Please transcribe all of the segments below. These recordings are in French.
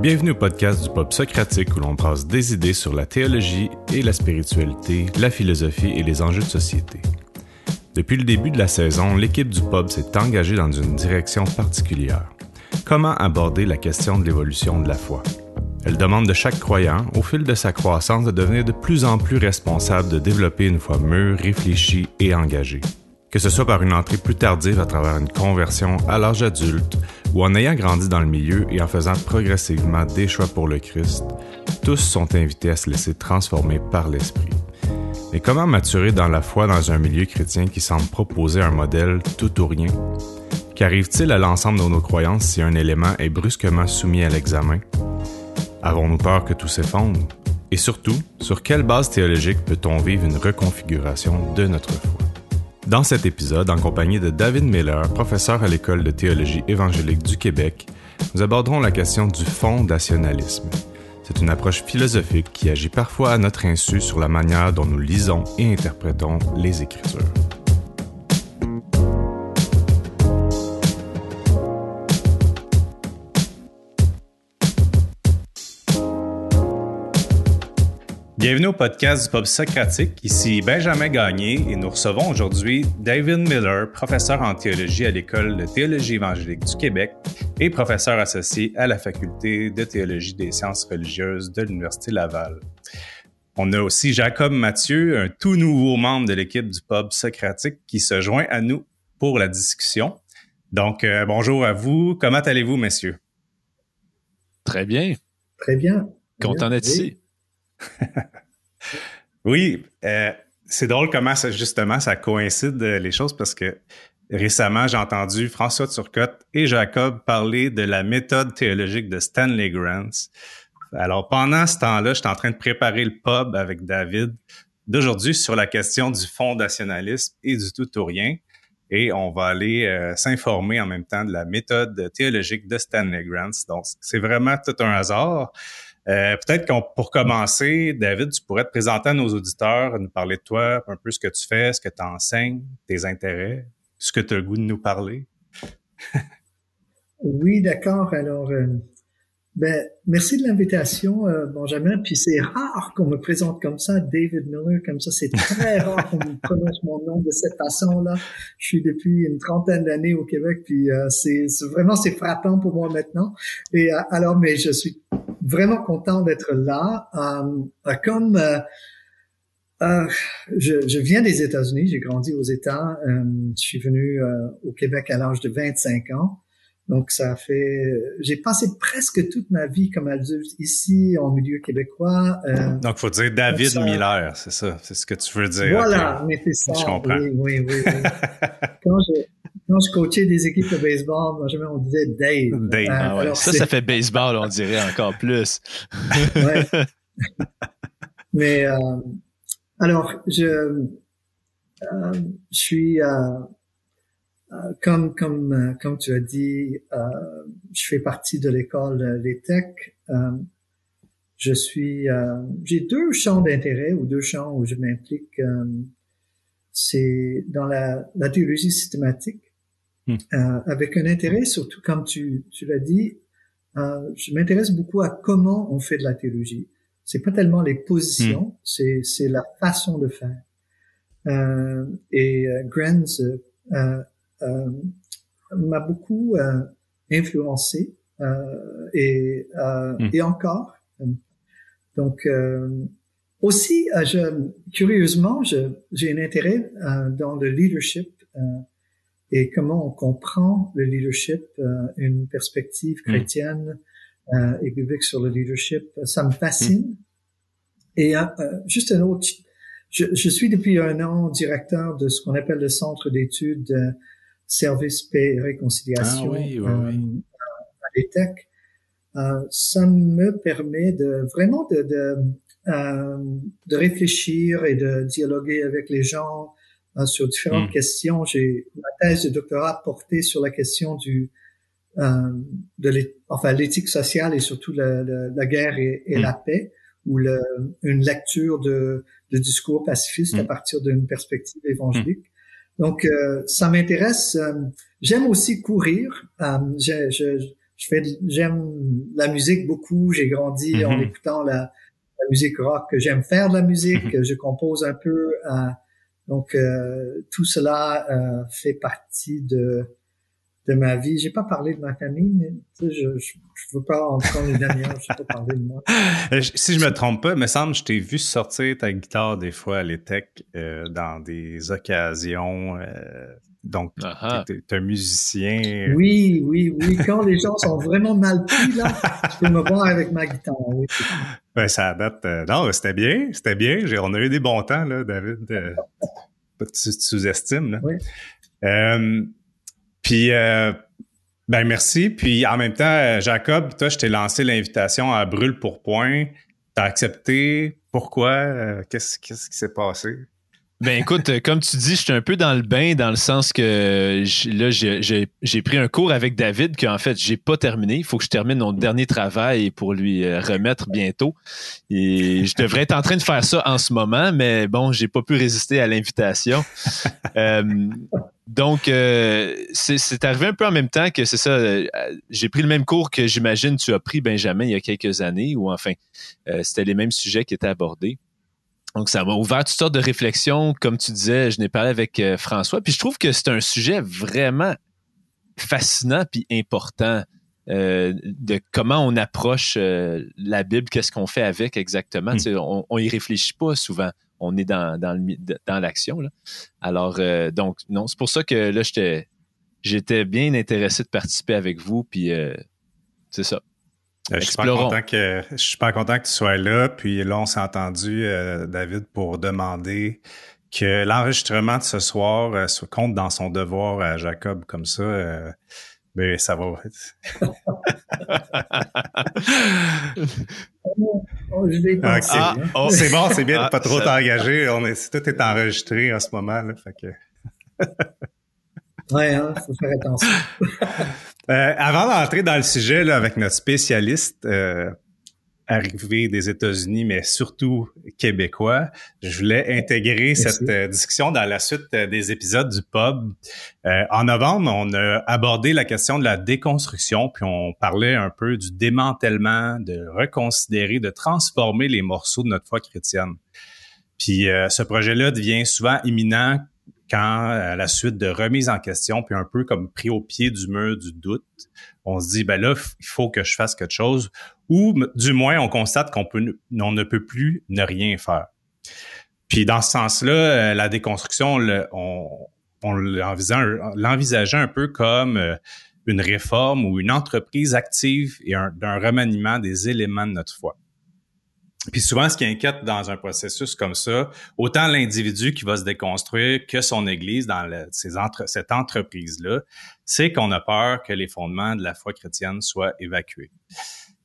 Bienvenue au podcast du pop socratique où l'on passe des idées sur la théologie et la spiritualité, la philosophie et les enjeux de société. Depuis le début de la saison, l'équipe du pub s'est engagée dans une direction particulière. Comment aborder la question de l'évolution de la foi? Elle demande de chaque croyant, au fil de sa croissance, de devenir de plus en plus responsable de développer une foi mûre, réfléchie et engagée. Que ce soit par une entrée plus tardive à travers une conversion à l'âge adulte ou en ayant grandi dans le milieu et en faisant progressivement des choix pour le Christ, tous sont invités à se laisser transformer par l'Esprit. Mais comment maturer dans la foi dans un milieu chrétien qui semble proposer un modèle tout ou rien? Qu'arrive-t-il à l'ensemble de nos croyances si un élément est brusquement soumis à l'examen? Avons-nous peur que tout s'effondre? Et surtout, sur quelle base théologique peut-on vivre une reconfiguration de notre foi? Dans cet épisode, en compagnie de David Miller, professeur à l'École de théologie évangélique du Québec, nous aborderons la question du fondationalisme. C'est une approche philosophique qui agit parfois à notre insu sur la manière dont nous lisons et interprétons les Écritures. Bienvenue au podcast du Pop Socratique. Ici Benjamin Gagné et nous recevons aujourd'hui David Miller, professeur en théologie à l'École de théologie évangélique du Québec et professeur associé à la Faculté de théologie des sciences religieuses de l'Université Laval. On a aussi Jacob Mathieu, un tout nouveau membre de l'équipe du Pub Socratique qui se joint à nous pour la discussion. Donc, euh, bonjour à vous. Comment allez-vous, messieurs? Très bien. Très bien. Content d'être ici. oui, euh, c'est drôle comment justement ça coïncide euh, les choses parce que récemment j'ai entendu François Turcotte et Jacob parler de la méthode théologique de Stanley Grants. Alors pendant ce temps-là, j'étais en train de préparer le pub avec David d'aujourd'hui sur la question du fondationalisme et du tout ou rien. Et on va aller euh, s'informer en même temps de la méthode théologique de Stanley Grants. Donc, c'est vraiment tout un hasard. Euh, peut-être qu'on pour commencer, David, tu pourrais te présenter à nos auditeurs, nous parler de toi, un peu ce que tu fais, ce que tu enseignes, tes intérêts, ce que tu as le goût de nous parler. oui, d'accord. Alors, euh, ben, merci de l'invitation, euh, Benjamin. Puis c'est rare qu'on me présente comme ça, David Miller, comme ça. C'est très rare qu'on me prononce mon nom de cette façon-là. Je suis depuis une trentaine d'années au Québec, puis c'est vraiment c'est frappant pour moi maintenant. Et alors, mais je suis vraiment content d'être là. Euh, comme euh, euh, je, je, viens des États-Unis, j'ai grandi aux États. Euh, je suis venu au Québec à l'âge de 25 ans. Donc ça fait, j'ai passé presque toute ma vie comme adulte ici en milieu québécois. Euh, donc faut dire David Miller, c'est ça, c'est ce que tu veux dire. Voilà, mais c'est ça. Je comprends. Oui, oui, oui. quand je quand je coachais des équipes de baseball, moi jamais on disait Dave. Dave. Euh, ah ouais. Ça, ça fait baseball, on dirait encore plus. ouais. Mais euh, alors je euh, je suis euh, euh, comme comme euh, comme tu as dit, euh, je fais partie de l'école des Tech. je suis, j'ai deux champs d'intérêt ou deux champs où je m'implique. c'est dans la, la théologie systématique, hmm. avec un intérêt surtout comme tu tu l'as dit. je m'intéresse beaucoup à comment on fait de la théologie. C'est pas tellement les positions, hmm. c'est c'est la façon de faire. et Grens euh, m'a beaucoup euh, influencé euh, et, hmm. et encore. Donc, aussi, je, curieusement, j'ai un intérêt dans le leadership et comment on comprend le leadership, une perspective hmm. chrétienne et biblique sur le leadership. Ça me fascine. Hmm. Et juste un autre, je, je, suis depuis un an directeur de ce qu'on appelle le Centre d'études service paix et réconciliation ah oui, oui, oui. Euh, euh, ça me permet de vraiment de, de, euh, de, réfléchir et de dialoguer avec les gens euh, sur différentes hmm. questions. J'ai ma thèse de doctorat portée sur la question du euh, de enfin l'éthique sociale et surtout la, la, guerre et, et hmm. la paix, ou le, une lecture de, de discours pacifistes à hmm. partir d'une perspective évangélique. Donc, euh, ça m'intéresse. Euh, j'aime aussi courir. Euh, je, je, je fais, j'aime la musique beaucoup. J'ai grandi en Mhm. écoutant la, la musique rock. J'aime faire de la musique. Mhm. Je compose un peu. Donc euh, tout cela euh, fait partie de de ma vie. J'ai pas parlé de ma famille, mais tu sais, je, je je veux pas en prendre une. Je pas parler de moi. Euh, Si je me trompe pas, me semble je t'ai vu sortir ta guitare des fois à l'ETEC euh, dans des occasions. Donc, Ah ah. t'es t'es un musicien. Oui, oui, oui. Quand les gens sont vraiment mal pris là, tu peux me voir avec ma guitare. Oui. Ben, ça date. euh, non, c'était bien, c'était bien. On a eu des bons temps, là, David. euh, pas que tu te sous-estimes. Oui. Euh, puis, euh, ben merci. Puis, en même temps, Jacob, toi, je t'ai lancé l'invitation à Brûle pour Point. T'as accepté. Pourquoi? Qu'est-ce qu'est-ce qui s'est passé? Ben écoute, euh, comme tu dis, je suis un peu dans le bain dans le sens que j- là, j'ai- pris un cours avec David qu'en fait, j'ai pas terminé. Il faut que je termine mon dernier travail pour lui euh, remettre bientôt. Et je devrais être en train de faire ça en ce moment, mais bon, j'ai pas pu résister à l'invitation. Euh, donc, euh, c'est c'est arrivé un peu en même temps que c'est ça. euh, j'ai pris le même cours que j'imagine tu as pris, Benjamin, il y a quelques années, ou enfin, euh, c'était les mêmes sujets qui étaient abordés. Donc, ça m'a ouvert toutes sortes de réflexions. Comme tu disais, je n'ai parlé avec euh, François. Puis je trouve que c'est un sujet vraiment fascinant puis important euh, de comment on approche euh, la Bible, qu'est-ce qu'on fait avec exactement. Mm. On, on y réfléchit pas souvent. On est dans, dans, le dans l'action. là. Alors, euh, donc, non, c'est pour ça que là, j'étais j'étais bien intéressé de participer avec vous. Puis, euh, c'est ça. Euh, Je suis pas content que je suis pas content que tu sois là. Puis là, on s'est entendu, euh, David, pour demander que l'enregistrement de ce soir euh, se compte dans son devoir à Jacob comme ça. euh, mais ça va. Oh. Ah, hein. oh. C'est bon, c'est bien de Ah, pas trop t'engager. On est, tout est enregistré en ce moment. Là, fait que... Ouais, hein, faut faire attention. Euh, avant d'entrer dans le sujet là, avec notre spécialiste euh, arrivé des États-Unis, mais surtout québécois, je voulais intégrer Merci. cette euh, discussion dans la suite euh, des épisodes du pub. Euh, en novembre, on a abordé la question de la déconstruction, puis on parlait un peu du démantèlement, de reconsidérer, de transformer les morceaux de notre foi chrétienne. Puis euh, ce projet-là devient souvent imminent quand, à la suite de remise en question, puis un peu comme pris au pied du mur du doute, on se dit, ben là, il faut que je fasse quelque chose, ou du moins, on constate qu'on peut, ne peut plus ne rien faire. Puis dans ce sens-là, euh, la déconstruction, on, on l'envisage- l'envisageait un peu comme euh, une réforme ou une entreprise active et un, d'un remaniement des éléments de notre foi. Puis souvent, ce qui inquiète dans un processus comme ça, autant l'individu qui va se déconstruire que son Église dans cette entreprise-là, c'est qu'on a peur que les fondements de la foi chrétienne soient évacués.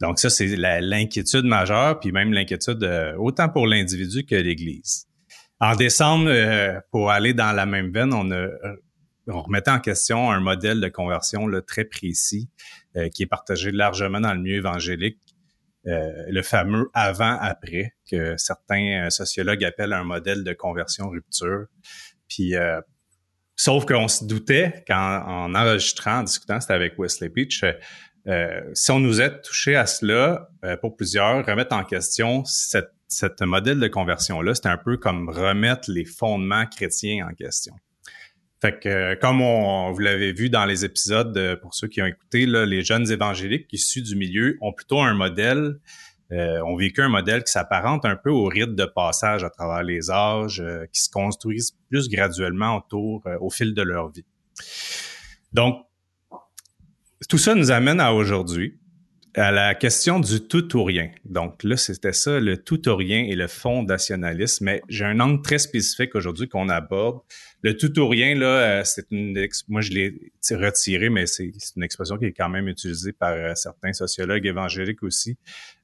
Donc ça, c'est l'inquiétude majeure, puis même l'inquiétude euh, autant pour l'individu que l'Église. En décembre, euh, pour aller dans la même veine, on, a, euh, remettait en question un modèle de conversion très précis qui est partagé largement dans le milieu évangélique, le fameux avant-après que certains euh, sociologues appellent un modèle de conversion rupture. Puis, euh, sauf qu'on se doutait qu'en en enregistrant, en discutant, c'était avec Wesley Peach, euh, euh, si on nous est touché à cela, euh, pour plusieurs, remettre en question cette, cette modèle de conversion-là, c'était un peu comme remettre les fondements chrétiens en question. Fait que, euh, comme on, vous l'avez vu dans les épisodes, euh, pour ceux qui ont écouté, là, les jeunes évangéliques issus du milieu ont plutôt un modèle, euh, ont vécu un modèle qui s'apparente un peu au rite de passage à travers les âges, euh, qui se construisent plus graduellement autour, euh, au fil de leur vie. Donc, tout ça nous amène à aujourd'hui, à la question du tout ou rien. Donc là, c'était ça, le tout ou rien et le fondationnalisme. Mais j'ai un angle très spécifique aujourd'hui qu'on aborde. Le tout ou rien, là, euh, c'est une, moi je l'ai retiré, mais c'est une expression qui est quand même utilisée par euh, certains sociologues évangéliques aussi.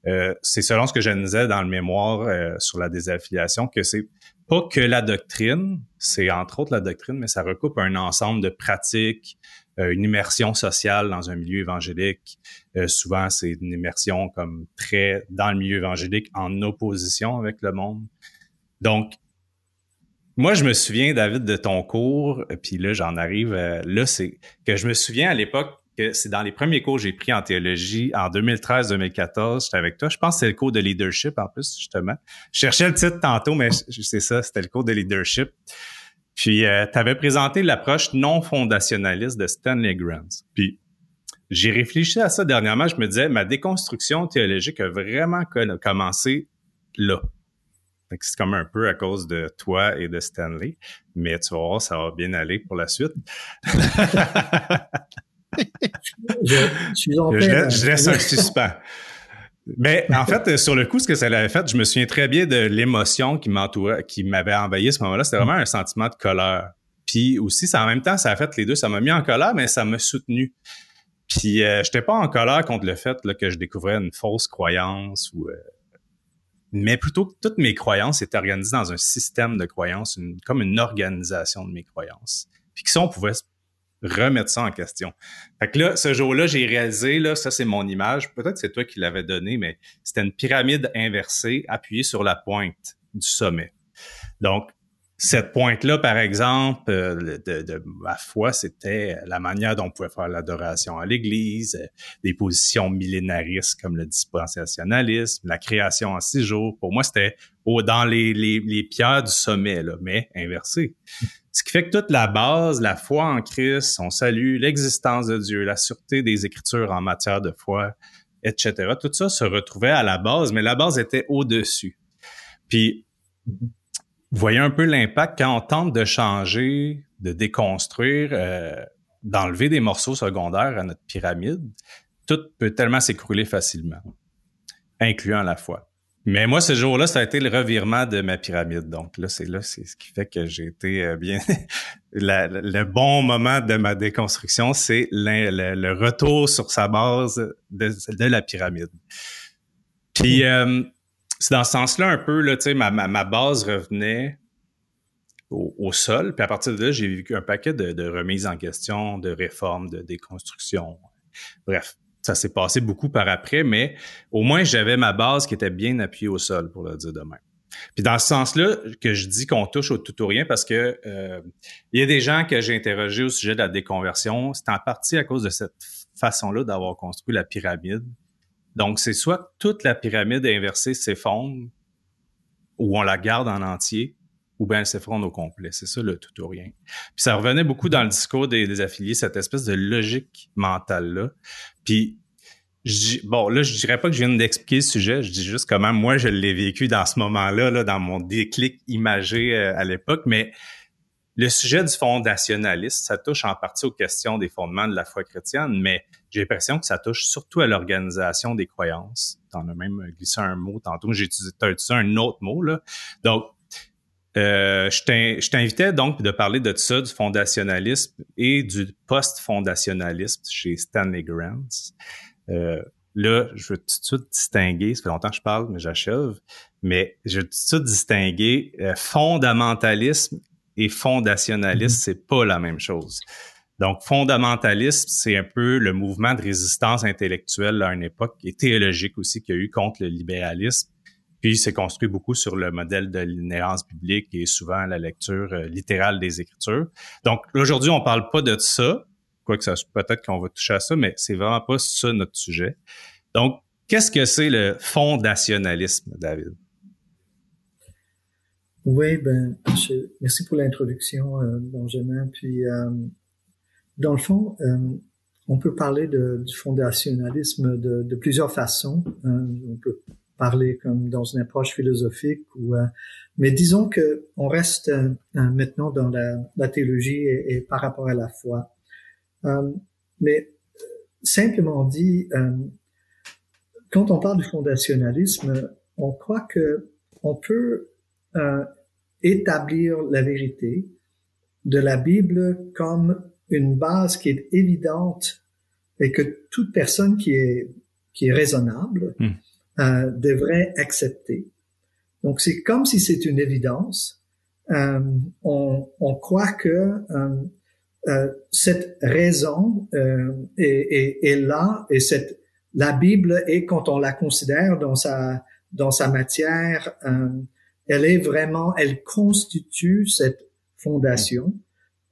Euh, c'est selon ce que je disais dans le mémoire sur la désaffiliation que c'est pas que la doctrine, c'est entre autres la doctrine, mais ça recoupe un ensemble de pratiques, une immersion sociale dans un milieu évangélique. Euh, souvent, c'est une immersion comme très dans le milieu évangélique en opposition avec le monde. Donc, moi, je me souviens, David, de ton cours, euh, puis là, j'en arrive, euh, là, c'est que je me souviens à l'époque, que c'est dans les premiers cours que j'ai pris en théologie en 2013-2014. J'étais avec toi. Je pense que c'est le cours de leadership en plus, justement. Je cherchais le titre tantôt, mais c'est ça, c'était le cours de leadership. Puis, euh, tu avais présenté l'approche non fondationaliste de Stanley Grant. Puis, j'ai réfléchi à ça dernièrement. Je me disais, ma déconstruction théologique a vraiment commencé là. C'est comme un peu à cause de toi et de Stanley. Mais tu vas voir, ça va bien aller pour la suite. je, laisse un suspens. Mais en fait, sur le coup, ce que ça l'avait fait, je me souviens très bien de l'émotion qui m'entourait, qui m'avait envahi à ce moment-là. C'était vraiment un sentiment de colère. Puis aussi, ça, en même temps, ça a fait les deux. Ça m'a mis en colère, mais ça m'a soutenu. Puis euh, j'étais pas en colère contre le fait là, que je découvrais une fausse croyance ou euh, mais plutôt que toutes mes croyances étaient organisées dans un système de croyances, comme une organisation de mes croyances. Puis que ça, on pouvait remettre ça en question. Fait que là, ce jour-là, j'ai réalisé, là, ça c'est mon image, peut-être c'est toi qui l'avais donné, mais c'était une pyramide inversée appuyée sur la pointe du sommet. Donc, cette pointe-là, par exemple, euh, de, de, ma foi, c'était la manière dont on pouvait faire l'adoration à l'Église, euh, des positions millénaristes comme le dispensationalisme, la création en six jours. Pour moi, c'était dans les, les, les, pierres du sommet, là, mais inversé. Ce qui fait que toute la base, la foi en Christ, son salut, l'existence de Dieu, la sûreté des Écritures en matière de foi, etc., tout ça se retrouvait à la base, mais la base était au-dessus. Puis, voyez un peu l'impact quand on tente de changer, de déconstruire, euh, d'enlever des morceaux secondaires à notre pyramide, tout peut tellement s'écrouler facilement, incluant la foi. Mais moi, ce jour-là, ça a été le revirement de ma pyramide. Donc là, c'est là, c'est ce qui fait que j'ai été euh, bien. le bon moment de ma déconstruction, c'est le, retour sur sa base de, de la pyramide. Puis euh, c'est dans ce sens-là un peu, là, sais, ma, ma, base revenait au, sol. Puis à partir de là, j'ai vécu un paquet de, remises en question, de réformes, de déconstruction. Bref, ça s'est passé beaucoup par après, mais au moins j'avais ma base qui était bien appuyée au sol, pour le dire de même. Puis dans ce sens-là, que je dis qu'on touche au tout ou rien, parce que euh, il y a des gens que j'ai interrogés au sujet de la déconversion, c'est en partie à cause de cette façon-là d'avoir construit la pyramide donc, c'est soit toute la pyramide inversée s'effondre, ou on la garde en entier, ou bien elle s'effondre au complet. C'est ça le tout ou rien. Puis ça revenait beaucoup dans le discours des, affiliés, cette espèce de logique mentale-là. Puis, bon, là, je dirais pas que je viens d'expliquer ce sujet, je dis juste comment moi je l'ai vécu dans ce moment-là, là, dans mon déclic imagé euh, à l'époque, mais le sujet du fondationalisme, ça touche en partie aux questions des fondements de la foi chrétienne, mais j'ai l'impression que ça touche surtout à l'organisation des croyances. T'en as même glissé un mot tantôt, j'ai utilisé, un autre mot, là. Donc, euh, je t'invitais donc de parler de ça, du fondationalisme et du post-fondationalisme chez Stanley Grant. Euh, là, je veux tout de suite distinguer, ça fait longtemps que je parle, mais j'achève, mais je veux tout de suite distinguer euh, fondamentalisme et fondationaliste, mm-hmm. c'est pas la même chose. Donc, fondamentalisme, c'est un peu le mouvement de résistance intellectuelle à une époque et théologique aussi qu'il y a eu contre le libéralisme. Puis, c'est construit beaucoup sur le modèle de l'inhérence biblique et souvent la lecture euh, littérale des Écritures. Donc, aujourd'hui, on parle pas de ça, quoique ça peut-être qu'on va toucher à ça, mais c'est vraiment pas ça notre sujet. Donc, qu'est-ce que c'est le fondationalisme, David? Oui, ben, merci pour l'introduction, euh, Benjamin. Puis, euh, dans le fond, euh, on peut parler de, du fondationalisme de, de plusieurs façons. Euh, on peut parler comme dans une approche philosophique, ou, euh, mais disons que on reste maintenant dans la, la théologie et, et, par rapport à la foi. mais simplement dit, quand on parle du fondationalisme, on croit que on peut euh, établir la vérité de la Bible comme une base qui est évidente et que toute personne qui est qui est raisonnable hmm. euh, devrait accepter. Donc c'est comme si c'est une évidence. Euh, on, on, croit que euh, euh cette raison euh, est, est, est, là et cette la Bible est quand on la considère dans sa dans sa matière elle est vraiment, elle constitue cette fondation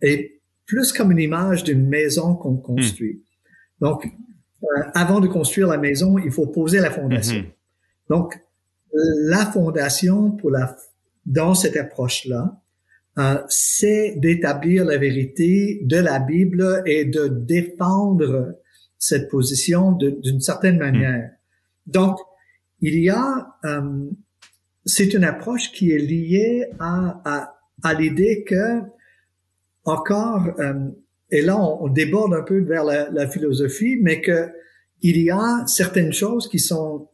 et plus comme une image d'une maison qu'on construit. Donc, euh, avant de construire la maison, il faut poser la fondation. Donc, la fondation pour la, dans cette approche-là, euh, c'est d'établir la vérité de la Bible et de défendre cette position d'une certaine manière. Donc, il y a, euh, c'est une approche qui est liée à, à, à l'idée que encore, euh, et là on, déborde un peu vers la, la philosophie, mais que il y a certaines choses qui sont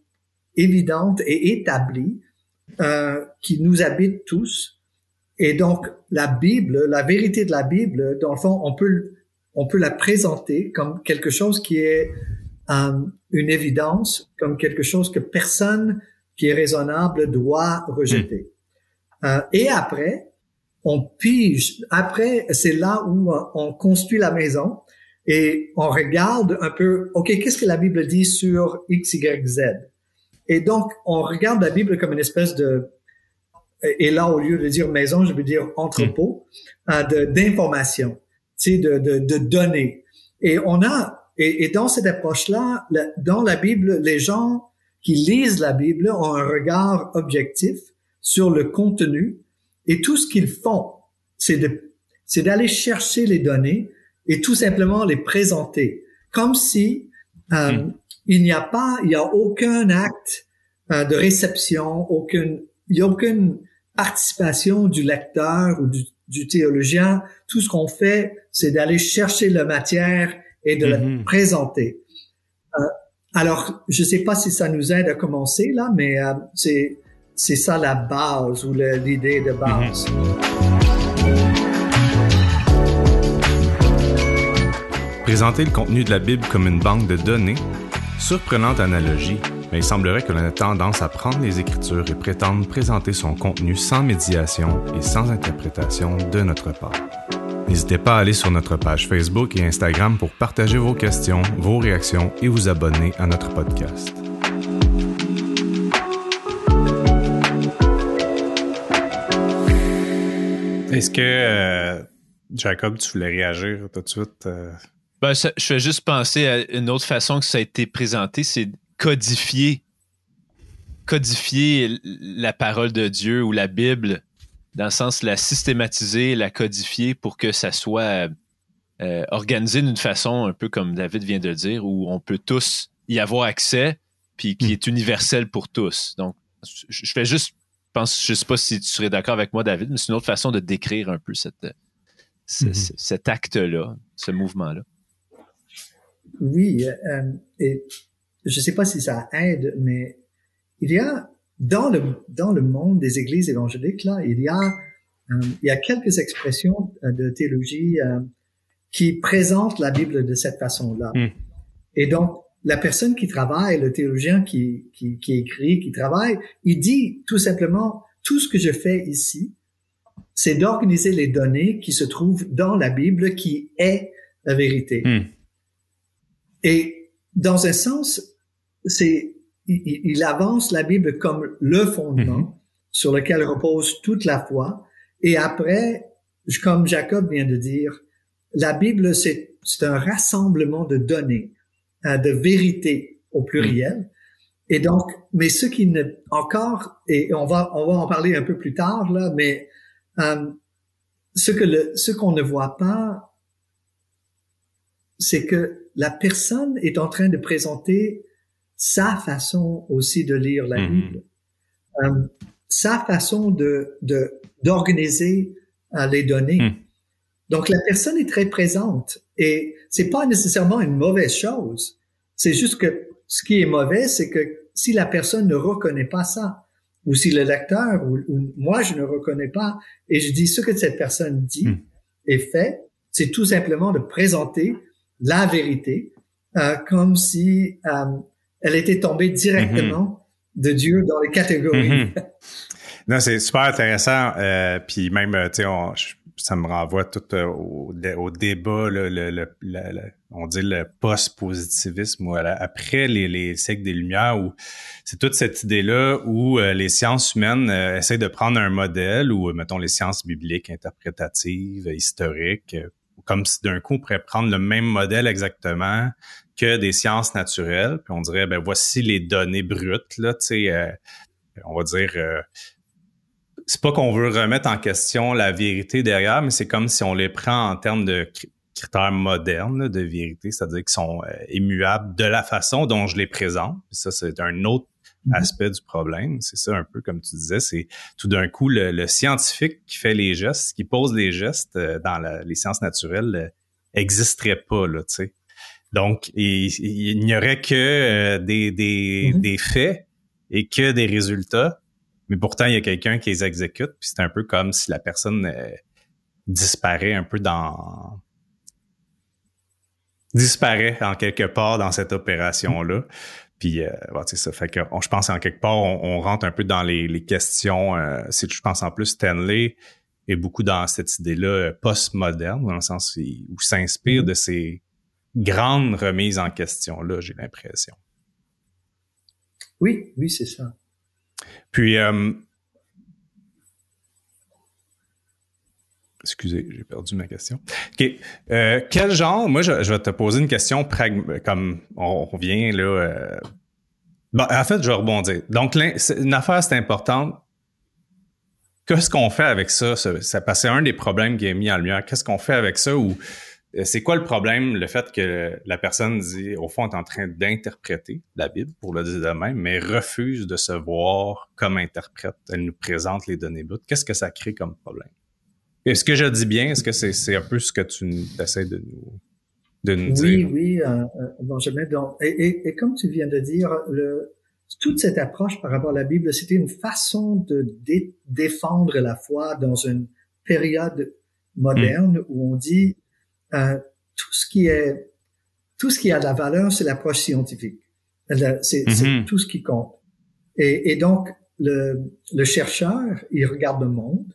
évidentes et établies, euh, qui nous habitent tous. Et donc la Bible, la vérité de la Bible, dans le fond, on peut on peut la présenter comme quelque chose qui est euh, une évidence, comme quelque chose que personne qui est raisonnable doit rejeter. Hmm. Euh, et après, on pige. Après, c'est là où on construit la maison et on regarde un peu, OK, qu'est-ce que la Bible dit sur X, Y, Z? Et donc, on regarde la Bible comme une espèce de, et là, au lieu de dire maison, je veux dire entrepôt, hmm. euh, d'informations, tu sais, de, de, de données. Et on a, et, et dans cette approche-là, dans la Bible, les gens qui lisent la Bible ont un regard objectif sur le contenu et tout ce qu'ils font, c'est de, c'est d'aller chercher les données et tout simplement les présenter, comme si euh, hmm. il n'y a pas, il n'y a aucun acte euh, de réception, aucune, il n'y a aucune participation du lecteur ou du, du théologien. Tout ce qu'on fait, c'est d'aller chercher la matière et de la hmm. présenter. Alors, je ne sais pas si ça nous aide à commencer là, mais euh, c'est c'est ça la base ou l'idée de base. Mhm. Présenter le contenu de la Bible comme une banque de données, surprenante analogie, mais il semblerait que l'on ait tendance à prendre les Écritures et prétendre présenter son contenu sans médiation et sans interprétation de notre part. N'hésitez pas à aller sur notre page Facebook et Instagram pour partager vos questions, vos réactions et vous abonner à notre podcast. Est-ce que, euh, Jacob, tu voulais réagir tout de suite? Euh? Ben, je fais juste penser à une autre façon que ça a été présenté, c'est codifier. Codifier la parole de Dieu ou la Bible, dans le sens la systématiser, la codifier pour que ça soit euh, organisé d'une façon un peu comme David vient de dire, où on peut tous y avoir accès, puis qui hmm. est universel pour tous. Donc, je fais juste pense, je sais pas si tu serais d'accord avec moi, David, mais c'est une autre façon de décrire un peu cette, mhm. cet acte-là, ce mouvement-là. Oui, euh, et je sais pas si ça aide, mais il y a dans le dans le monde des églises évangéliques là, il y a euh, il y a quelques expressions euh, de théologie qui présentent la Bible de cette façon-là. Hmm. Et donc la personne qui travaille, le théologien qui, qui, qui, écrit, qui travaille, il dit tout simplement, tout ce que je fais ici, c'est d'organiser les données qui se trouvent dans la Bible, qui est la vérité. Hmm. Et dans un sens, c'est, il, avance la Bible comme le fondement hmm. sur lequel repose toute la foi. Et après, comme Jacob vient de dire, la Bible, c'est un rassemblement de données euh, de vérité au pluriel. Et donc, mais ce qui ne encore et on va on va en parler un peu plus tard là, mais euh, ce que le ce qu'on ne voit pas, c'est que la personne est en train de présenter sa façon aussi de lire la mm-hmm. Bible, euh, sa façon de de d'organiser euh, les données. Mm. Donc la personne est très présente et c'est pas nécessairement une mauvaise chose. C'est juste que ce qui est mauvais, c'est que si la personne ne reconnaît pas ça, ou si le lecteur ou, moi je ne reconnais pas, et je dis ce que cette personne dit hmm. et fait, c'est tout simplement de présenter la vérité euh, comme si elle était tombée directement hmm. de Dieu dans les catégories. Hmm. Non, c'est super intéressant. Euh, puis même, tu sais, ça me renvoie tout euh, au, au, débat, le, le, on dit le post-positivisme, ou après les, les siècles des Lumières, où c'est toute cette idée-là où euh, les sciences humaines euh, essayent de prendre un modèle, ou mettons les sciences bibliques, interprétatives, historiques, comme si d'un coup on pourrait prendre le même modèle exactement que des sciences naturelles, puis on dirait ben voici les données brutes là, tu sais, euh, on va dire. Euh, c'est pas qu'on veut remettre en question la vérité derrière, mais c'est comme si on les prend en termes de critères modernes de vérité, c'est-à-dire qu'ils sont euh, immuables de la façon dont je les présente. ça, c'est un autre mm-hmm. aspect du problème. C'est ça un peu comme tu disais, c'est tout d'un coup le, scientifique qui fait les gestes, qui pose les gestes euh, dans les sciences naturelles n'existerait pas, là, tu sais. Donc, il, n'y aurait que des, des, mm-hmm. des faits et que des résultats mais pourtant, il y a quelqu'un qui les exécute, puis c'est un peu comme si la personne euh, disparaît un peu dans disparaît en quelque part dans cette opération-là. Puis, euh, c'est ça. Fait que je pense en quelque part, on, rentre un peu dans les, questions. Euh, je pense en plus Stanley est beaucoup dans cette idée-là euh, post-moderne, dans le sens où, s'inspire de ces grandes remises en question-là, j'ai l'impression. Oui, oui, c'est ça. Puis, euh, excusez, j'ai perdu ma question. OK. Euh, quel genre, moi, je, vais te poser une question comme on revient là. Euh, bon, en fait, je vais rebondir. Donc, une affaire, c'est importante. Qu'est-ce qu'on fait avec ça? Ça, ça c'est un des problèmes qui est mis en lumière. Qu'est-ce qu'on fait avec ça? Ou c'est quoi le problème, le fait que la personne dit, au fond, est en train d'interpréter la Bible, pour le dire de même, mais refuse de se voir comme interprète? Elle nous présente les données brutes. Qu'est-ce que ça crée comme problème? Est-ce que je dis bien? Est-ce que c'est un peu ce que tu essaies de nous, de nous dire? Oui, oui, euh, euh Benjamin. Donc, et, et, comme tu viens de dire, le, toute cette approche par rapport à la Bible, c'était une façon de défendre la foi dans une période moderne hmm. où on dit euh, tout ce qui est tout ce qui a de la valeur, c'est l'approche scientifique. C'est mm-hmm. tout ce qui compte. Et, et donc le, le, chercheur, il regarde le monde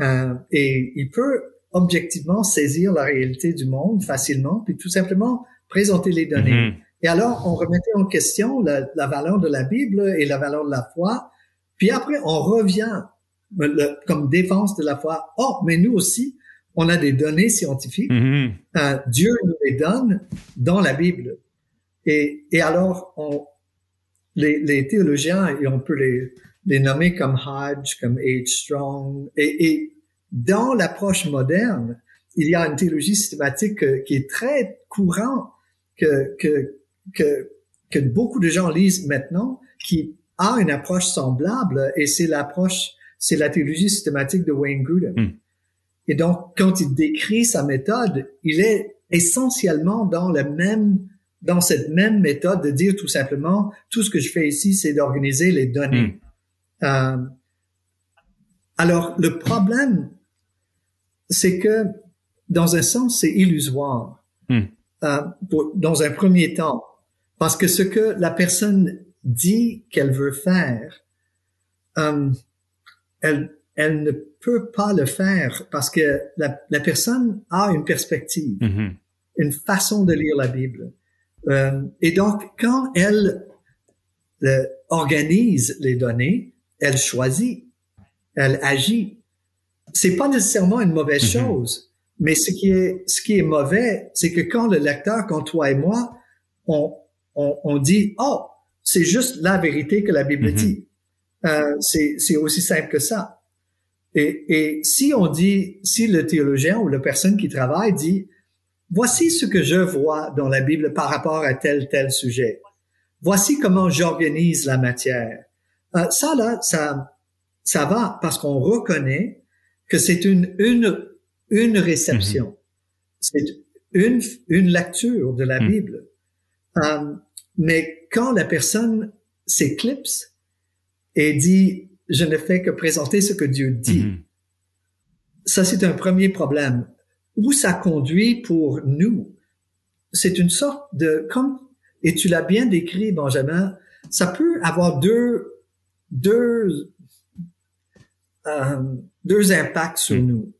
euh, et il peut objectivement saisir la réalité du monde facilement, puis tout simplement présenter les données. Mm-hmm. Et alors, on remettait en question la, la, valeur de la Bible et la valeur de la foi. Puis après, on revient comme défense de la foi. Oh, mais nous aussi, on a des données scientifiques. Mm-hmm. Euh, Dieu nous les donne dans la Bible. Et, et alors, on, les, les, théologiens, et on peut les, les nommer comme Hodge, comme H. Strong, et, et dans l'approche moderne, il y a une théologie systématique qui est très courant, que, que, que, que beaucoup de gens lisent maintenant, qui a une approche semblable, et c'est l'approche, c'est la théologie systématique de Wayne Grudem. Mm. Et donc, quand il décrit sa méthode, il est essentiellement dans le même, dans cette même méthode de dire tout simplement, tout ce que je fais ici, c'est d'organiser les données. Hmm. Euh, alors, le problème, c'est que, dans un sens, c'est illusoire. Hmm. Euh, pour, dans un premier temps, parce que ce que la personne dit qu'elle veut faire, euh, elle, elle ne peut pas le faire parce que la, la personne a une perspective, mm-hmm. une façon de lire la Bible. Euh, et donc, quand elle euh, organise les données, elle choisit, elle agit. C'est pas nécessairement une mauvaise mm-hmm. chose, mais ce qui est ce qui est mauvais, c'est que quand le lecteur, quand toi et moi, on on, on dit oh c'est juste la vérité que la Bible mm-hmm. dit. Euh, c'est aussi simple que ça. Et, et si on dit, si le théologien ou la personne qui travaille dit, voici ce que je vois dans la Bible par rapport à tel tel sujet. Voici comment j'organise la matière. Euh, ça là, ça ça va parce qu'on reconnaît que c'est une une une réception. Mm-hmm. C'est une une lecture de la mm. Bible. Euh, mais quand la personne s'éclipse et dit je ne fais que présenter ce que Dieu dit. Mm-hmm. Ça, c'est un premier problème. Où ça conduit pour nous, c'est une sorte de, comme, et tu l'as bien décrit, Benjamin, ça peut avoir deux, deux, euh, deux impacts sur mm. nous.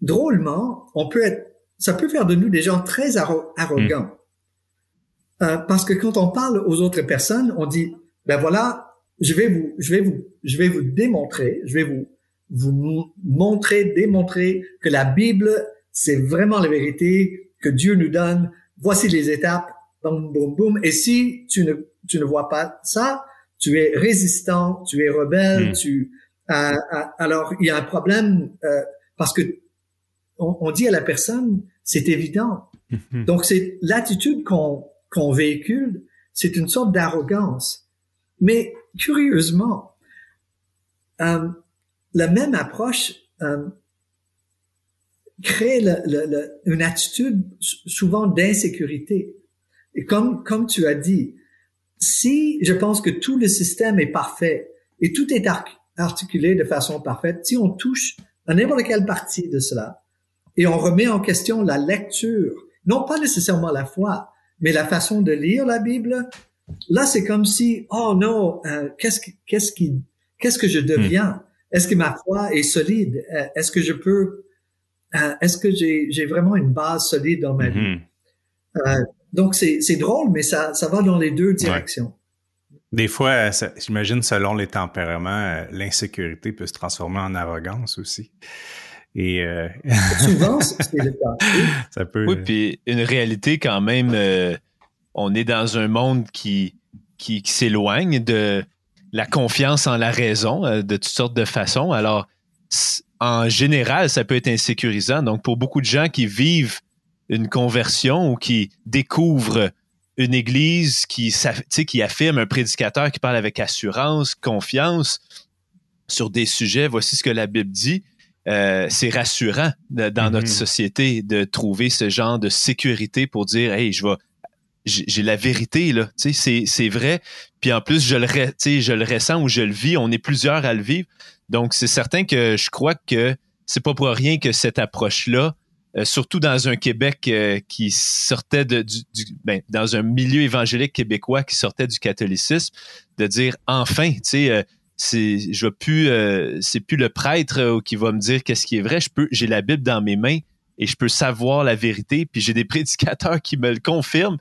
Drôlement, on peut être, ça peut faire de nous des gens très arrogants. Mm. Euh, parce que quand on parle aux autres personnes, on dit, ben voilà, je vais vous, je vais vous, je vais vous démontrer, je vais vous, vous montrer, démontrer que la Bible, c'est vraiment la vérité que Dieu nous donne. Voici les étapes, boum, boum, boum. Et si tu ne, tu ne vois pas ça, tu es résistant, tu es rebelle, hmm. tu, euh, alors il y a un problème euh, parce que on, on, dit à la personne, c'est évident. Hmm. Donc c'est l'attitude qu'on qu'on véhicule, c'est une sorte d'arrogance. Mais curieusement, euh, la même approche euh, crée le, le, une attitude souvent d'insécurité. Et comme, comme tu as dit, si je pense que tout le système est parfait et tout est articulé de façon parfaite, si on touche à n'importe quelle partie de cela et on remet en question la lecture, non pas nécessairement la foi, mais la façon de lire la Bible, là c'est comme si, oh non, euh, qu'est-ce qu'est-ce qui, qu'est-ce que je deviens? Est-ce que ma foi est solide? Euh, est-ce que je peux, euh, est-ce que j'ai, j'ai vraiment une base solide dans ma vie? Mm-hmm. Euh, donc, c'est, c'est drôle, mais ça, ça va dans les deux directions. Des fois, j'imagine, selon les tempéraments, l'insécurité peut se transformer en arrogance aussi. Et souvent, c'est le cas. Ça peut. Oui, puis une réalité quand même. On est dans un monde qui qui, qui s'éloigne de la confiance en la raison euh, de toutes sortes de façons. Alors, en général, ça peut être insécurisant. Donc, pour beaucoup de gens qui vivent une conversion ou qui découvrent une église qui, qui affirme un prédicateur qui parle avec assurance, confiance sur des sujets, voici ce que la Bible dit. Euh, c'est rassurant dans notre mm-hmm. société de trouver ce genre de sécurité pour dire, hey, je vais j'ai la vérité là, tu sais, c'est vrai. Puis en plus, je le, je le ressens ou je le vis. On est plusieurs à le vivre. Donc c'est certain que je crois que c'est pas pour rien que cette approche-là, euh, surtout dans un Québec euh, qui sortait de, du, ben, dans un milieu évangélique québécois qui sortait du catholicisme, de dire enfin, tu sais. Euh, c'est je plus c'est plus le prêtre qui va me dire qu'est-ce qui est vrai je peux j'ai la bible dans mes mains et je peux savoir la vérité puis j'ai des prédicateurs qui me le confirment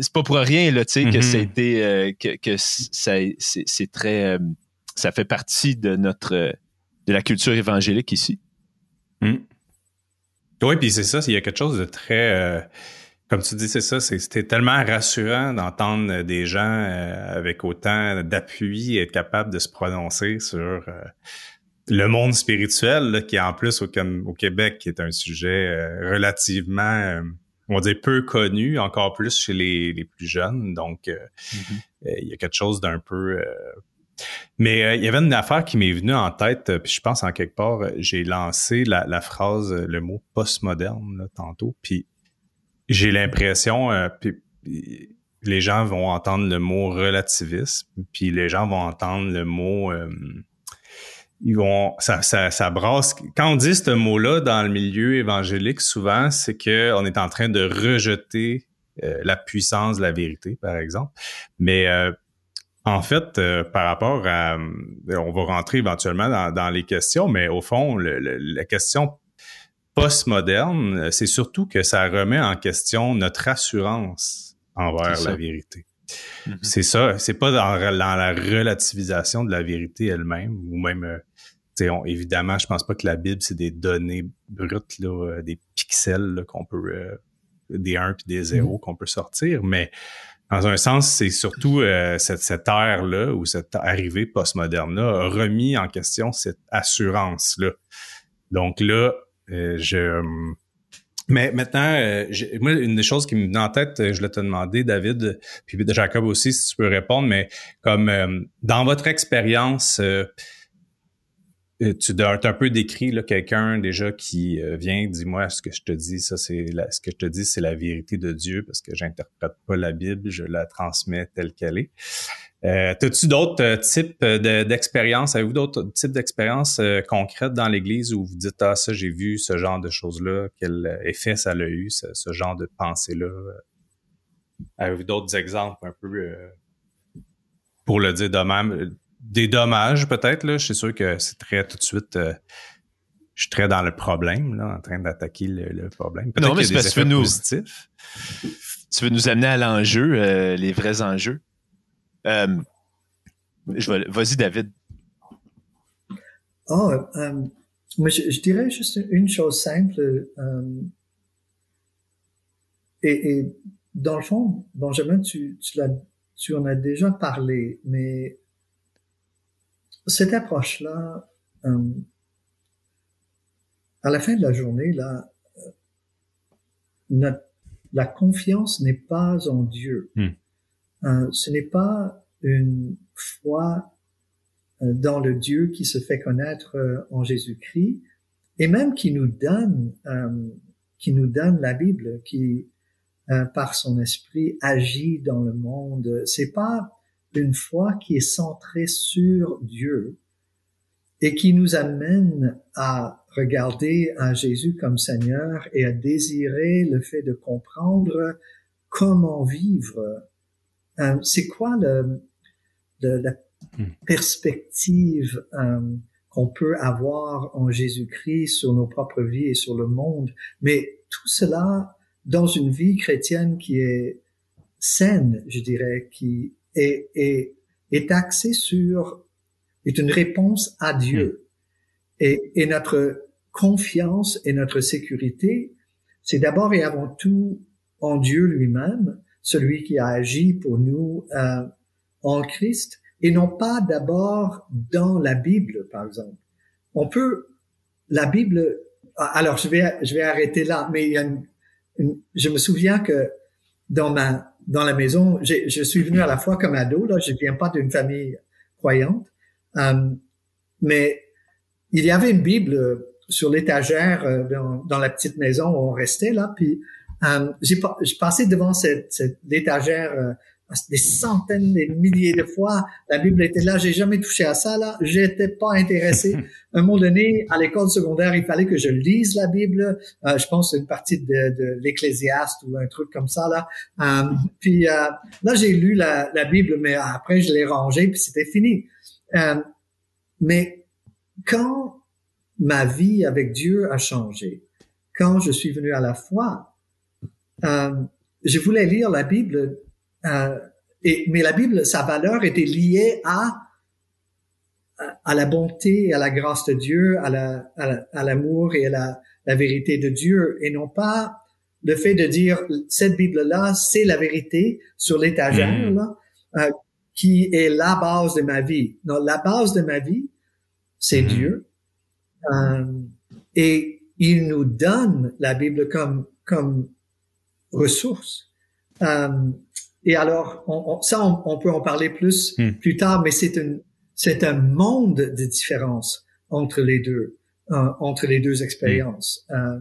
c'est pas pour rien là, tu sais, que c'était mm-hmm. euh, que, que ça c'est très euh, ça fait partie de notre de la culture évangélique ici. Mm. Oui, puis c'est ça, il y a quelque chose de très euh, comme tu dis, c'est ça, c'était tellement rassurant d'entendre des gens avec autant d'appui être capable de se prononcer sur le monde spirituel, qui en plus au, au Québec, qui est un sujet relativement on va dire peu connu, encore plus chez les, les plus jeunes. Donc, euh, mm-hmm. euh, il y a quelque chose d'un peu. Euh, mais il y avait une affaire qui m'est venue en tête, puis je pense en quelque part, j'ai lancé la, la, phrase, le mot postmoderne tantôt, puis j'ai l'impression, puis les gens vont entendre le mot relativisme, puis les gens vont entendre le mot ils vont ça, ça, ça brasse. Quand on dit ce mot-là dans le milieu évangélique, souvent, c'est que on est en train de rejeter euh, la puissance de la vérité, par exemple. Mais euh, en fait, euh, par rapport à, on va rentrer éventuellement dans, dans les questions, mais au fond, le, la question postmoderne, c'est surtout que ça remet en question notre assurance envers la vérité. Mm-hmm. C'est ça, c'est pas dans, dans, la relativisation de la vérité elle-même, ou même évidemment, je pense pas que la Bible, c'est des données brutes, là, euh, des pixels qu'on peut, euh, des 1 puis des 0 mm-hmm. qu'on peut sortir, mais dans un sens, c'est surtout euh, cette, cette ère-là ou cette arrivée postmoderne-là a remis en question cette assurance-là. Donc là, je... Mais maintenant, moi, une des choses qui me vient en tête, je voulais te demander, David, puis Jacob aussi, si tu peux répondre, mais comme dans votre expérience, euh, tu as un peu décrit quelqu'un déjà qui euh, vient, dis-moi ce que je te dis, ça c'est ce que je te dis, c'est la vérité de Dieu parce que j'interprète pas la Bible, je la transmets telle qu'elle est. Euh, As-tu d'autres euh, types d'expériences? Avez-vous d'autres types d'expériences concrètes dans l'Église où vous dites Ah, ça, j'ai vu ce genre de choses-là, quel effet ça a eu, ce, ce genre de pensée-là? Avez-vous d'autres exemples un peu pour le dire de même? des dommages peut-être. Là? Je suis sûr que c'est très tout de suite. Euh, je suis très dans le problème, là, en train d'attaquer le, problème. Non, mais c'est parce que tu veux nous, tu veux nous amener à l'enjeu, euh, les vrais enjeux. Euh, vas-y, David. Oh, moi, je, dirais juste une chose simple. Euh, et, et, dans le fond, Benjamin, tu, tu, l'as, tu en as déjà parlé, mais cette approche-là, euh, à la fin de la journée, là, euh, notre, la confiance n'est pas en Dieu. Hmm. Euh, ce n'est pas une foi euh, dans le Dieu qui se fait connaître euh, en Jésus-Christ et même qui nous donne, qui nous donne la Bible, qui par son esprit agit dans le monde. C'est pas une foi qui est centrée sur Dieu et qui nous amène à regarder à Jésus comme Seigneur et à désirer le fait de comprendre comment vivre. C'est quoi le, le, la Hmm. perspective euh, qu'on peut avoir en Jésus-Christ sur nos propres vies et sur le monde? Mais tout cela dans une vie chrétienne qui est saine, je dirais, qui est, est, est axée sur, est une réponse à Dieu. Hmm. Et, et notre confiance et notre sécurité, c'est d'abord et avant tout en Dieu lui-même, celui qui a agi pour nous euh, en Christ, et non pas d'abord dans la Bible, par exemple. On peut, la Bible, alors je vais, je vais arrêter là, mais il y a une, je me souviens que dans ma, dans la maison, je suis venu à la fois comme ado, là, je viens pas d'une famille croyante, euh, mais il y avait une Bible sur l'étagère euh, dans, dans, la petite maison où on restait là, puis euh, j'ai passé devant cette, cette étagère euh, des centaines, des milliers de fois. La Bible était là, j'ai jamais touché à ça là, j'étais pas intéressé. un moment donné, à l'école secondaire, il fallait que je lise la Bible. Euh, je pense une partie de, de l'Ecclésiaste ou un truc comme ça là. Euh, puis euh, là, j'ai lu la, la, Bible, mais après je l'ai rangée puis c'était fini. Euh, mais quand ma vie avec Dieu a changé, quand je suis venu à la foi, euh, je voulais lire la Bible euh, et, mais la Bible, sa valeur était liée à à la bonté et à la grâce de Dieu, à la à l'amour et à la, la, vérité de Dieu, et non pas le fait de dire cette Bible-là, c'est la vérité sur l'étagère mmh. là, euh, qui est la base de ma vie. Non, la base de ma vie, c'est mmh. Dieu, euh, et il nous donne la Bible comme comme ressource. Euh, et alors, on, ça, on, peut en parler plus hmm. plus tard, mais c'est un c'est un monde de différence entre les deux, euh, entre les deux expériences. Hmm. Euh,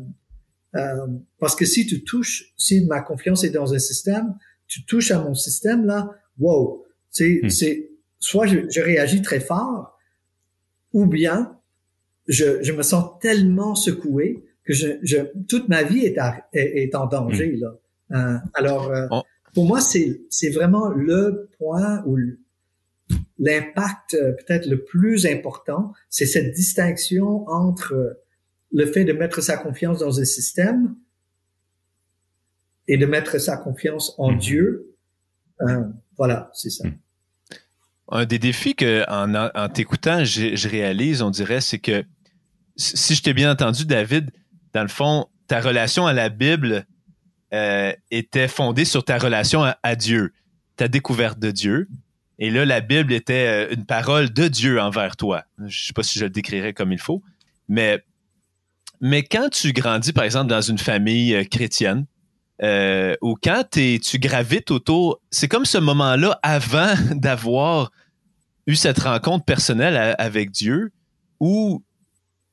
euh, parce que si tu touches, si ma confiance est dans un système, tu touches à mon système là, wow, c'est hmm. c'est soit je, je, réagis très fort, ou bien je, je me sens tellement secoué que je, je toute ma vie est, est, en danger là. Euh, alors euh, pour moi, c'est, c'est vraiment le point où l'impact euh, peut-être le plus important, c'est cette distinction entre le fait de mettre sa confiance dans un système et de mettre sa confiance en mm-hmm. Dieu. Euh, voilà, c'est ça. Mm. Un des défis que, en, en t'écoutant, je, je, réalise, on dirait, c'est que si je t'ai bien entendu, David, dans le fond, ta relation à la Bible, euh, était fondée sur ta relation à, Dieu, ta découverte de Dieu. Et là, la Bible était euh, une parole de Dieu envers toi. Je sais pas si je le décrirais comme il faut, mais mais quand tu grandis, par exemple, dans une famille euh, chrétienne, ou quand tu gravites autour, c'est comme ce moment-là avant d'avoir eu cette rencontre personnelle avec Dieu, où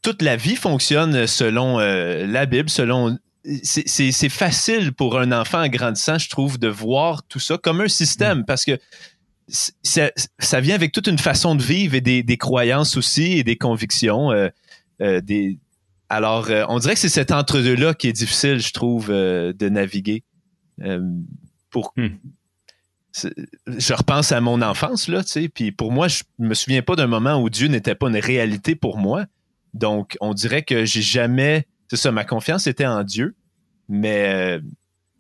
toute la vie fonctionne selon la Bible, selon c'est facile pour un enfant grandissant, je trouve, de voir tout ça comme un système mm. parce que ça, ça, vient avec toute une façon de vivre et des, des croyances aussi et des convictions. Euh, euh, des... Alors, euh, on dirait que c'est cet entre-deux-là qui est difficile, je trouve, de naviguer. pour... Mm. Je repense à mon enfance, là, tu sais, puis pour moi, je me souviens pas d'un moment où Dieu n'était pas une réalité pour moi. Donc, on dirait que j'ai jamais c'est ça, ma confiance était en Dieu. Mais euh,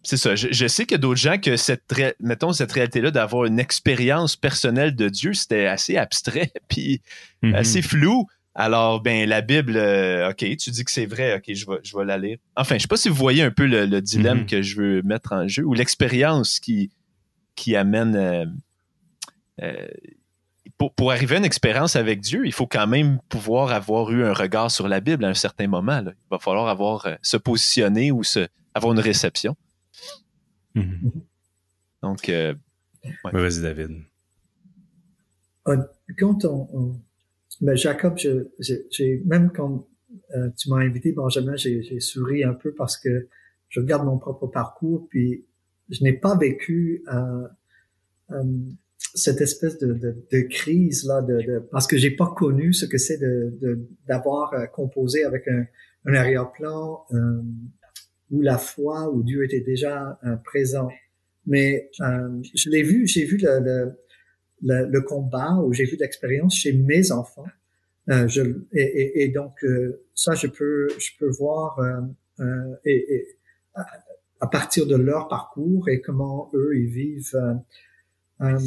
c'est ça. Je, sais qu'il y a d'autres gens que cette, mettons, cette réalité-là d'avoir une expérience personnelle de Dieu, c'était assez abstrait, puis mm-hmm. assez flou. Alors, ben, la Bible, euh, OK, tu dis que c'est vrai, OK, je vais, je vais la lire. Enfin, je sais pas si vous voyez un peu le, dilemme mm-hmm. que je veux mettre en jeu ou l'expérience qui, qui amène. Euh, euh, pour, pour, arriver à une expérience avec Dieu, il faut quand même pouvoir avoir eu un regard sur la Bible à un certain moment. Il va falloir avoir se positionner ou se, avoir une réception. Mm-hmm. Donc, vas-y, David. Quand on mais Jacob, j'ai même quand euh, tu m'as invité, Benjamin, j'ai souri un peu parce que je regarde mon propre parcours, puis je n'ai pas vécu euh, euh, cette espèce de, de, de crise là, de, de, parce que j'ai pas connu ce que c'est d'avoir de, composé avec un, un arrière-plan où la foi, où Dieu était déjà présent. Mais je l'ai vu, j'ai vu le, le le, combat où j'ai vu l'expérience chez mes enfants. Euh, je, et, et, et, donc euh, ça, je peux, je peux voir euh, euh et, à, partir de leur parcours et comment eux ils vivent. Euh,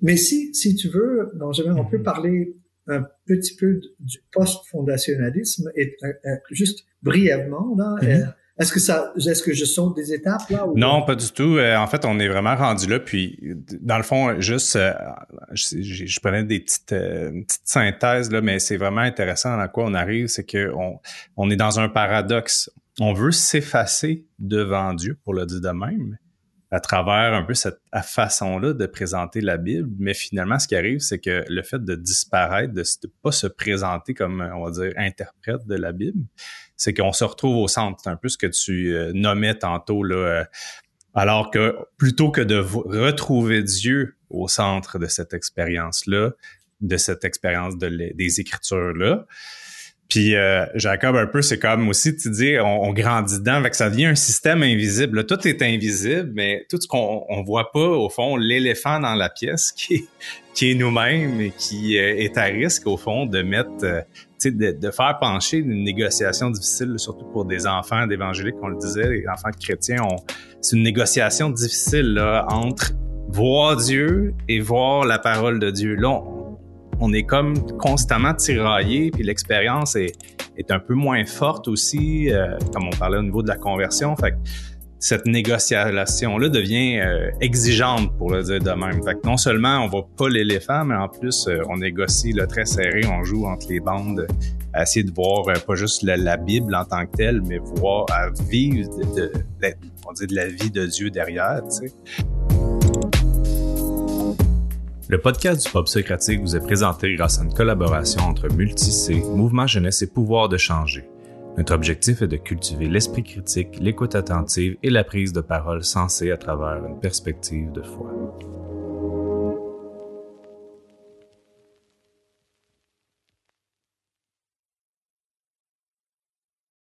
mais si, si tu veux, Benjamin, on peut mm-hmm. parler un petit peu du post-fondationalisme et juste brièvement là. Mm-hmm. Est-ce que ça, est-ce que je saute des étapes là Non, pas? du tout. Euh, en fait, on est vraiment rendu là. Puis, dans le fond, juste, euh, je, prenais des petites, euh, petites synthèses là, mais c'est vraiment intéressant à quoi on arrive, c'est que on, on est dans un paradoxe. On veut s'effacer devant Dieu, pour le dire de même, à travers un peu cette façon-là de présenter la Bible. Mais finalement, ce qui arrive, c'est que le fait de disparaître, de ne pas se présenter comme, on va dire, interprète de la Bible, c'est qu'on se retrouve au centre. C'est un peu ce que tu euh, nommais tantôt, là. Euh, alors que plutôt que de retrouver Dieu au centre de cette expérience-là, de cette expérience de des Écritures-là, puis euh, Jacob, un peu, c'est comme aussi, tu dis, on, grandit dedans, avec ça devient un système invisible. tout est invisible, mais tout ce qu'on on voit pas, au fond, l'éléphant dans la pièce qui est, nous-mêmes et qui est à risque, au fond, de mettre de, de, faire pencher une négociation difficile, surtout pour des enfants d'évangéliques, on le disait, les enfants chrétiens, c'est une négociation difficile entre voir Dieu et voir la parole de Dieu. Là, on, est comme constamment tiraillé, puis l'expérience est, est un peu moins forte aussi, euh, comme on parlait au niveau de la conversion. Fait cette négociation-là devient euh, exigeante, pour le dire de même. Fait que non seulement on va pas l'éléphant, mais en plus, euh, on négocie là, très serré, on joue entre les bandes, à essayer de voir pas juste la, Bible en tant que telle, mais voir à vivre de, on dit de la vie de Dieu derrière. Tu sais. Le podcast du Pop Socratique vous est présenté grâce à une collaboration entre Multi-C, Mouvement Jeunesse et Pouvoir de changer. Notre objectif est de cultiver l'esprit critique, l'écoute attentive et la prise de parole sensée à travers une perspective de foi.